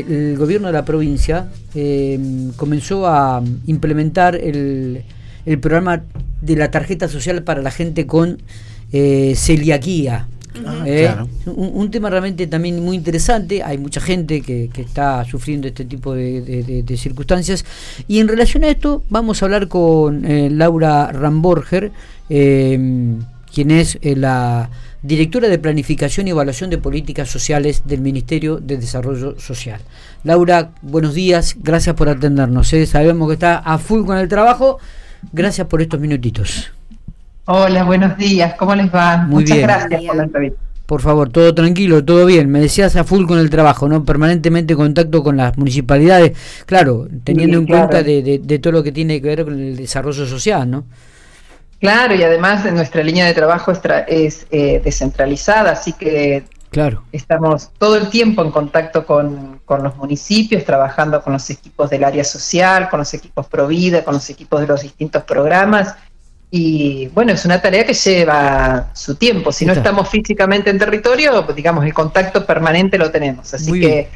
El gobierno de la provincia eh, comenzó a implementar el, programa de la tarjeta social para la gente con eh, celiaquía. Eh, un, tema realmente también muy interesante. Hay mucha gente que, está sufriendo este tipo de, circunstancias. Y en relación a esto, vamos a hablar con Laura Ramborger, quien es la directora de Planificación y Evaluación de Políticas Sociales del Ministerio de Desarrollo Social. Laura, buenos días, gracias por atendernos. ¿eh? Sabemos que está a full con el trabajo, gracias por estos minutitos. Hola, buenos días, ¿cómo les va? Muy Muchas gracias por la entrevista. Por favor, todo tranquilo, todo bien. Me decías a full con el trabajo, ¿no? Permanentemente en contacto con las municipalidades, claro, teniendo en cuenta de, de todo lo que tiene que ver con el desarrollo social, ¿no? Claro, y además nuestra línea de trabajo es, eh, descentralizada, así que claro. estamos todo el tiempo en contacto con, los municipios, trabajando con los equipos del área social, con los equipos Provida, con los equipos de los distintos programas. Y bueno, es una tarea que lleva su tiempo. Si no estamos físicamente en territorio, digamos, el contacto permanente lo tenemos. Así que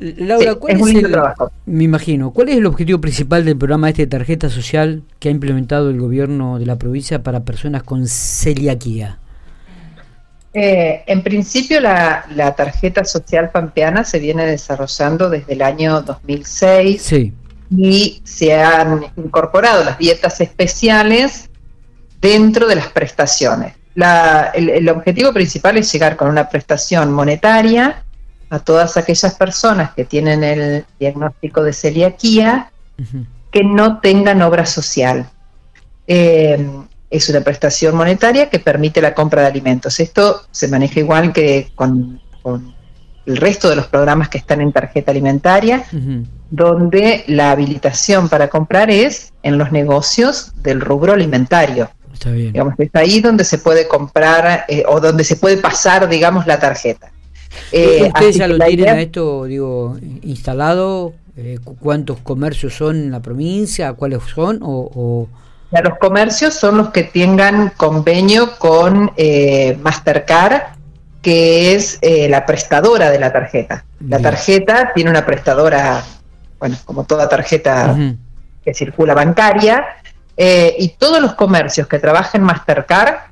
Laura, ¿cuál es, el, trabajo. Me imagino, ¿cuál es el objetivo principal del programa este de tarjeta social que ha implementado el gobierno de la provincia para personas con celiaquía? Eh, en principio, la, tarjeta social pampeana se viene desarrollando desde el año 2006 y se han incorporado las dietas especiales dentro de las prestaciones. el objetivo principal es llegar con una prestación monetaria a todas aquellas personas que tienen el diagnóstico de celiaquía que no tengan obra social. Eh, es una prestación monetaria que permite la compra de alimentos. Esto se maneja igual que con, el resto de los programas que están en tarjeta alimentaria, donde la habilitación para comprar es en los negocios del rubro alimentario. Está bien. Digamos, es ahí donde se puede comprar eh, o donde se puede pasar, digamos, la tarjeta. Eh, ¿Ustedes ya lo tienen a esto, digo, instalado? Eh, ¿Cuántos comercios son en la provincia? ¿Cuáles son? O, los comercios son los que tengan convenio con eh, Mastercard, que es eh, la prestadora de la tarjeta. La tarjeta tiene una prestadora, bueno, como toda tarjeta que circula bancaria, y todos los comercios que trabajen Mastercard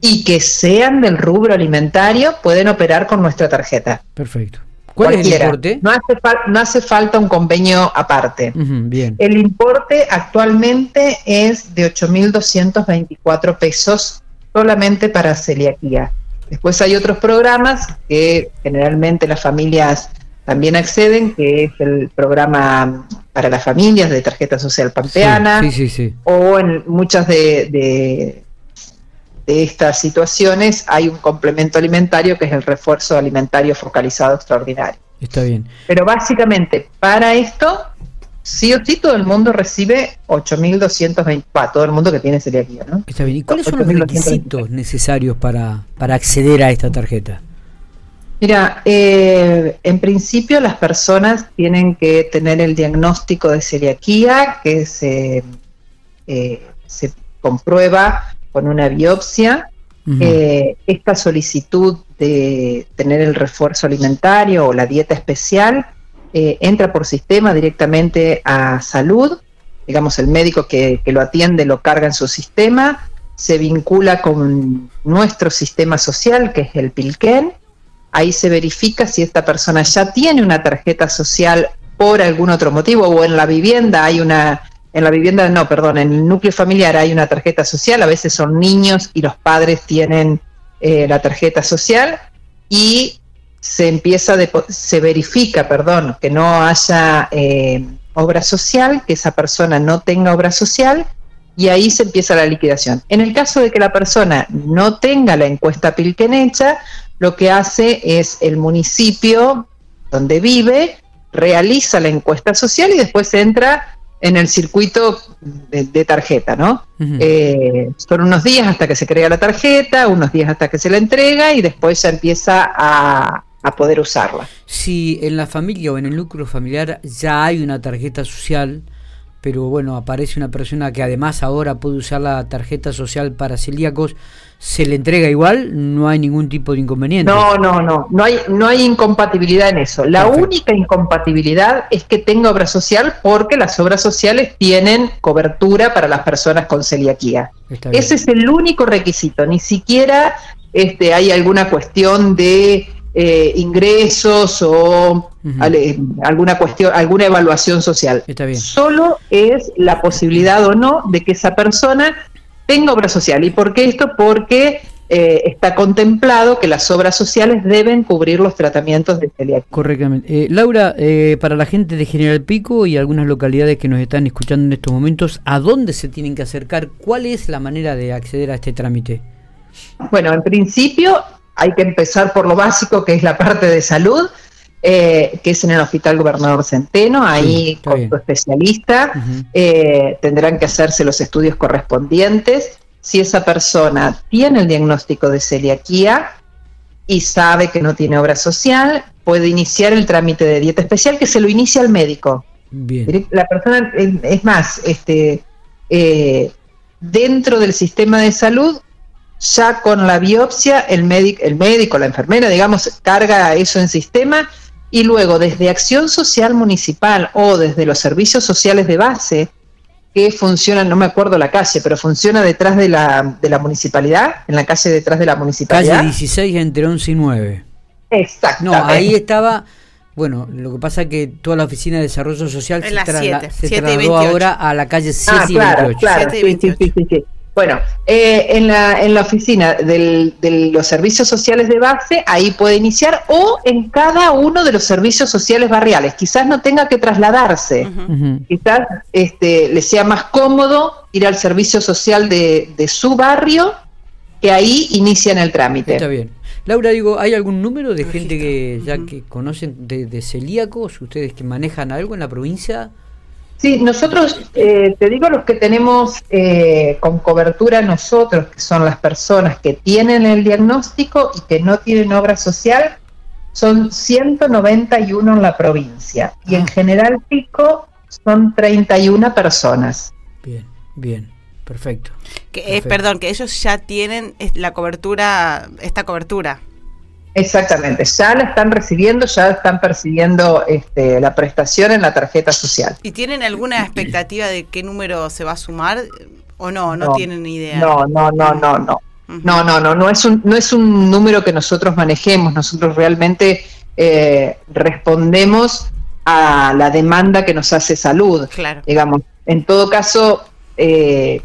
y que sean del rubro alimentario pueden operar con nuestra tarjeta. Perfecto. ¿Cuál es el importe? No hace, no hace falta un convenio aparte. bien. El importe actualmente es de 8.224 pesos solamente para celiaquía. Después hay otros programas que generalmente las familias también acceden, que es el programa para las familias de tarjeta social pampeana, sí, sí, sí, o en muchas de de estas situaciones hay un complemento alimentario que es el refuerzo alimentario focalizado extraordinario. Está bien. Pero básicamente para esto, sí o sí todo el mundo recibe 8.224, todo el mundo que tiene celiaquía, ¿no? Está bien. ¿Y cuáles son los requisitos necesarios para, para acceder a esta tarjeta? Mira, eh, en principio las personas tienen que tener el diagnóstico de celiaquía que se, eh, se comprueba con una biopsia. Eh, esta solicitud de tener el refuerzo alimentario o la dieta especial eh, entra por sistema directamente a salud, digamos el médico que, lo atiende lo carga en su sistema, se vincula con nuestro sistema social que es el PILQUEN, ahí se verifica si esta persona ya tiene una tarjeta social por algún otro motivo o en la vivienda hay una en la vivienda, no, perdón, en el núcleo familiar hay una tarjeta social, a veces son niños y los padres tienen eh, la tarjeta social y se empieza, se verifica, perdón, que no haya eh, obra social, que esa persona no tenga obra social y ahí se empieza la liquidación. En el caso de que la persona no tenga la encuesta Pilken hecha, lo que hace es el municipio donde vive, realiza la encuesta social y después entra en el circuito de, tarjeta, ¿no? Eh, son unos días hasta que se crea la tarjeta, unos días hasta que se la entrega y después ya empieza a, poder usarla. Si en la familia o en el núcleo familiar ya hay una tarjeta social, pero bueno, aparece una persona que además ahora puede usar la tarjeta social para celíacos, ¿se le entrega igual? No hay ningún tipo de inconveniente. No, no, no, no hay, no hay incompatibilidad en eso. La única incompatibilidad es que tenga obra social porque las obras sociales tienen cobertura para las personas con celiaquía. Ese es el único requisito, ni siquiera este, hay alguna cuestión de eh, ingresos o alguna cuestión, alguna evaluación social. Solo es la posibilidad o no de que esa persona tenga obra social. ¿Y por qué esto? Porque eh, está contemplado que las obras sociales deben cubrir los tratamientos de celiaquía. Correctamente. Eh, Laura, para la gente de General Pico y algunas localidades que nos están escuchando en estos momentos, ¿a dónde se tienen que acercar? ¿Cuál es la manera de acceder a este trámite? Bueno, en principio hay que empezar por lo básico, que es la parte de salud, eh, que es en el Hospital Gobernador Centeno, ahí con tu especialista, eh, tendrán que hacerse los estudios correspondientes. Si esa persona tiene el diagnóstico de celiaquía y sabe que no tiene obra social, puede iniciar el trámite de dieta especial que se lo inicia el médico. Bien. La persona, es más, este, eh, dentro del sistema de salud ya con la biopsia el, médico, el médico, la enfermera, digamos, carga eso en sistema y luego desde Acción Social Municipal o desde los servicios sociales de base que funcionan, no me acuerdo la calle, pero funciona detrás de la, de la municipalidad, en la calle detrás de la municipalidad. Calle 16 entre 11 y 9. Exacto. No, ahí estaba, bueno, lo que pasa es que toda la oficina de desarrollo social se, trasladó ahora a la calle 7 ah, y claro, Claro, sí, sí, sí, bueno, eh, en, la, en la oficina de los servicios sociales de base, ahí puede iniciar, o en cada uno de los servicios sociales barriales. Quizás no tenga que trasladarse, quizás este, le sea más cómodo ir al servicio social de, su barrio, que ahí inician el trámite. Está bien. Laura, digo, ¿hay algún número de gente que ya que conocen de, de celíacos, ustedes que manejan algo en la provincia? Sí, nosotros, eh, te digo, los que tenemos eh, con cobertura nosotros, que son las personas que tienen el diagnóstico y que no tienen obra social, son 191 en la provincia y en ah. General Pico son 31 personas. Bien, bien, perfecto. Que, perdón, que ellos ya tienen la cobertura, esta cobertura. Exactamente, ya la están recibiendo, ya están percibiendo este, la prestación en la tarjeta social. ¿Y tienen alguna expectativa de qué número se va a sumar o no? No, tienen idea. No, no, no, no, no. No, no, no, no es un, no es un número que nosotros manejemos, nosotros realmente eh, respondemos a la demanda que nos hace salud. Claro. Digamos, en todo caso, eh,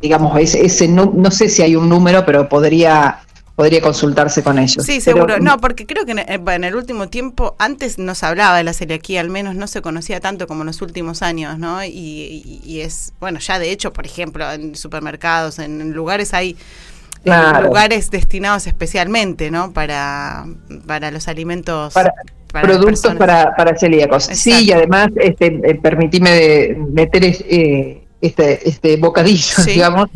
digamos, ese, ese no, no sé si hay un número, pero podría podría consultarse con ellos. Sí, seguro. no, porque creo que en, en, el último tiempo, antes no se hablaba de la celiaquía, al menos no se conocía tanto como en los últimos años, ¿no? Y, es, bueno, ya de hecho, por ejemplo, en supermercados, en, lugares hay... lugares destinados especialmente, ¿no? Para, para los alimentos. Para, productos para, para celíacos. Sí, y además, este, eh, permitime meter eh, este, este bocadillo, digamos,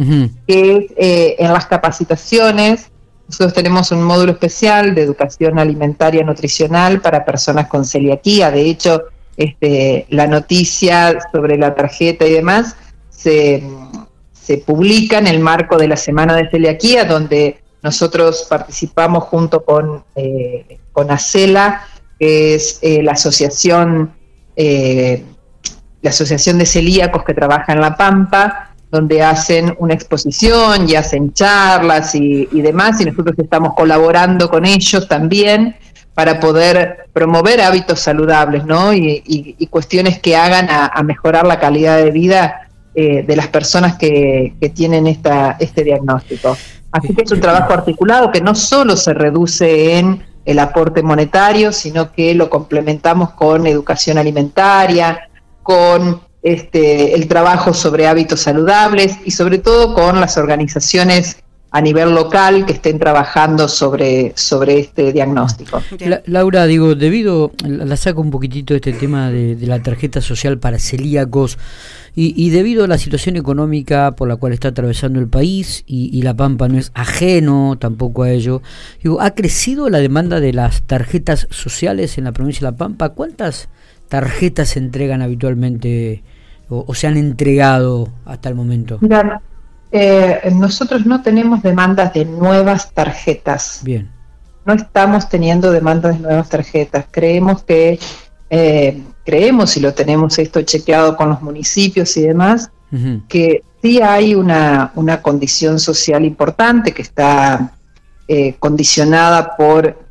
que es eh, en las capacitaciones nosotros tenemos un módulo especial de educación alimentaria nutricional para personas con celiaquía. De hecho, este, la noticia sobre la tarjeta y demás se, publica en el marco de la Semana de Celiaquía, donde nosotros participamos junto con, eh, con ACELA, que es eh, la asociación, eh, la asociación de celíacos que trabaja en La Pampa, donde hacen una exposición y hacen charlas y, demás, y nosotros estamos colaborando con ellos también para poder promover hábitos saludables, ¿no? Y, cuestiones que hagan a, mejorar la calidad de vida eh, de las personas que, tienen esta, este diagnóstico. Así que es un trabajo articulado que no solo se reduce en el aporte monetario, sino que lo complementamos con educación alimentaria, con este, el trabajo sobre hábitos saludables y sobre todo con las organizaciones a nivel local que estén trabajando sobre, sobre este diagnóstico. Laura, digo, debido, la saco un poquitito este tema de, la tarjeta social para celíacos y, debido a la situación económica por la cual está atravesando el país y, y, La Pampa no es ajeno tampoco a ello, digo, ¿ha crecido la demanda de las tarjetas sociales en la provincia de La Pampa? ¿Cuántas tarjetas se entregan habitualmente o, se han entregado hasta el momento? Mira, eh, nosotros no tenemos demandas de nuevas tarjetas. Bien. No estamos teniendo demandas de nuevas tarjetas. Creemos que, eh, creemos y lo tenemos esto chequeado con los municipios y demás, que sí hay una, una condición social importante que está eh, condicionada por,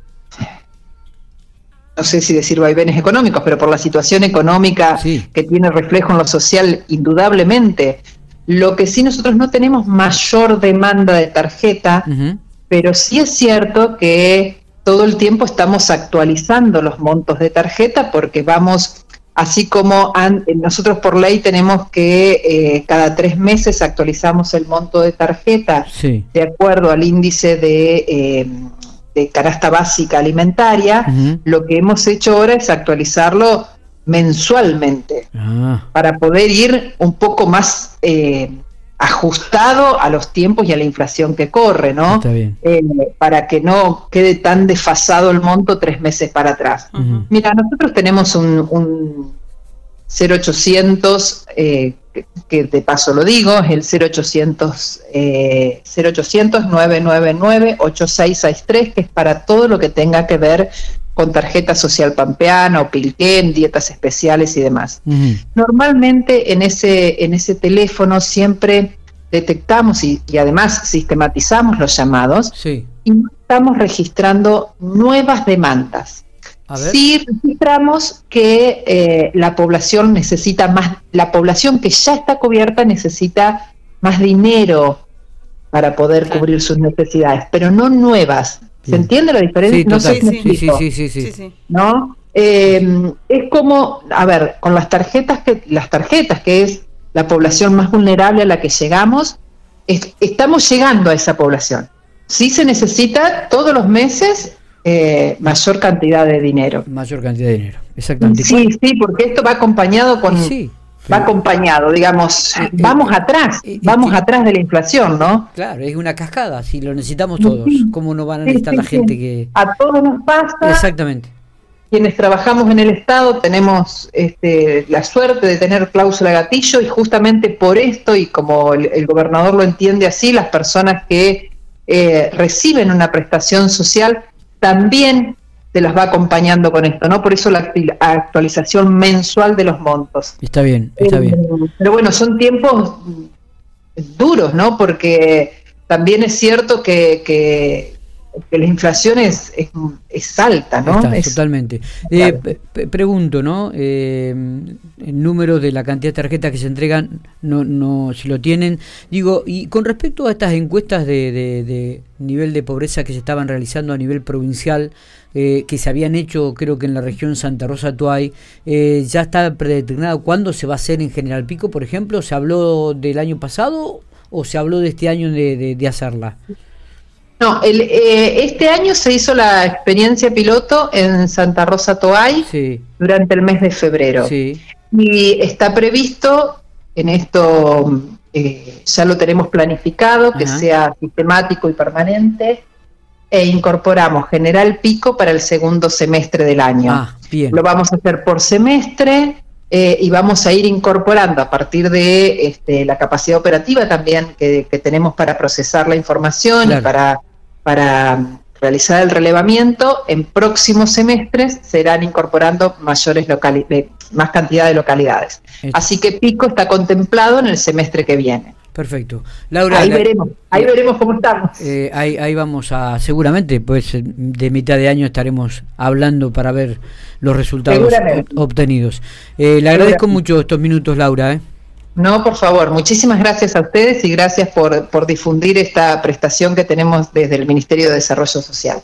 no sé si decir vaivenes económicos, pero por la situación económica que tiene reflejo en lo social, indudablemente. Lo que sí nosotros no tenemos mayor demanda de tarjeta, pero sí es cierto que todo el tiempo estamos actualizando los montos de tarjeta porque vamos así como nosotros por ley tenemos que eh, cada tres meses actualizamos el monto de tarjeta de acuerdo al índice de, eh, canasta básica alimentaria, lo que hemos hecho ahora es actualizarlo mensualmente ah. para poder ir un poco más eh, ajustado a los tiempos y a la inflación que corre, ¿no? Eh, para que no quede tan desfasado el monto tres meses para atrás. Mira, nosotros tenemos un, 0800, eh, que, de paso lo digo, es el 0800, eh, 0800 999 8663, que es para todo lo que tenga que ver con tarjeta social pampeana o Pilquén, dietas especiales y demás. Normalmente en ese, en ese teléfono siempre detectamos y, además sistematizamos los llamados y estamos registrando nuevas demandas. Si registramos que eh, la población necesita más, la población que ya está cubierta necesita más dinero para poder cubrir sus necesidades, pero no nuevas. ¿Se entiende la diferencia? no sé sí, sí, sí, sí, ¿No? Eh, es como, a ver, con las tarjetas que las tarjetas que es la población más vulnerable a la que llegamos, estamos llegando a esa población. Sí se necesita todos los meses eh, mayor cantidad de dinero. Mayor cantidad de dinero, exactamente. Sí, sí, porque esto va acompañado con... Sí, va acompañado, digamos, eh, vamos atrás, vamos atrás de la inflación, ¿no? Claro, es una cascada, si lo necesitamos todos, ¿cómo no van a necesitar la gente que... A todos nos pasa. Exactamente. Quienes trabajamos en el Estado tenemos este, la suerte de tener cláusula gatillo y justamente por esto, y como el, gobernador lo entiende así, las personas que eh, reciben una prestación social también se las va acompañando con esto, ¿no? Por eso la actualización mensual de los montos. Está bien, está bien. Eh, pero bueno, son tiempos duros, ¿no? Porque también es cierto que, que, la inflación es, es, alta, ¿no? totalmente. Eh, pregunto, ¿no? Eh, el número de la cantidad de tarjetas que se entregan, no, no, si lo tienen. Digo, y con respecto a estas encuestas de, de, nivel de pobreza que se estaban realizando a nivel provincial, eh, que se habían hecho creo que en la región Santa Rosa Tuay, ¿ya está predeterminado cuándo se va a hacer en General Pico, por ejemplo? ¿Se habló del año pasado o se habló de este año de, de hacerla? No, el, eh, este año se hizo la experiencia piloto en Santa Rosa Toay durante el mes de febrero. Y está previsto, en esto eh, ya lo tenemos planificado, que sea sistemático y permanente, e incorporamos General Pico para el segundo semestre del año. Ah, lo vamos a hacer por semestre. Eh, y vamos a ir incorporando a partir de este, la capacidad operativa también que, tenemos para procesar la información y para para realizar el relevamiento, en próximos semestres serán incorporando mayores más cantidad de localidades. Así que Pico está contemplado en el semestre que viene. Perfecto. Laura, ahí veremos, ahí veremos cómo estamos. Eh, ahí, ahí vamos a, seguramente, pues de mitad de año estaremos hablando para ver los resultados obtenidos. Eh, le agradezco mucho estos minutos, Laura. ¿eh? No, por favor, muchísimas gracias a ustedes y gracias por, por difundir esta prestación que tenemos desde el Ministerio de Desarrollo Social.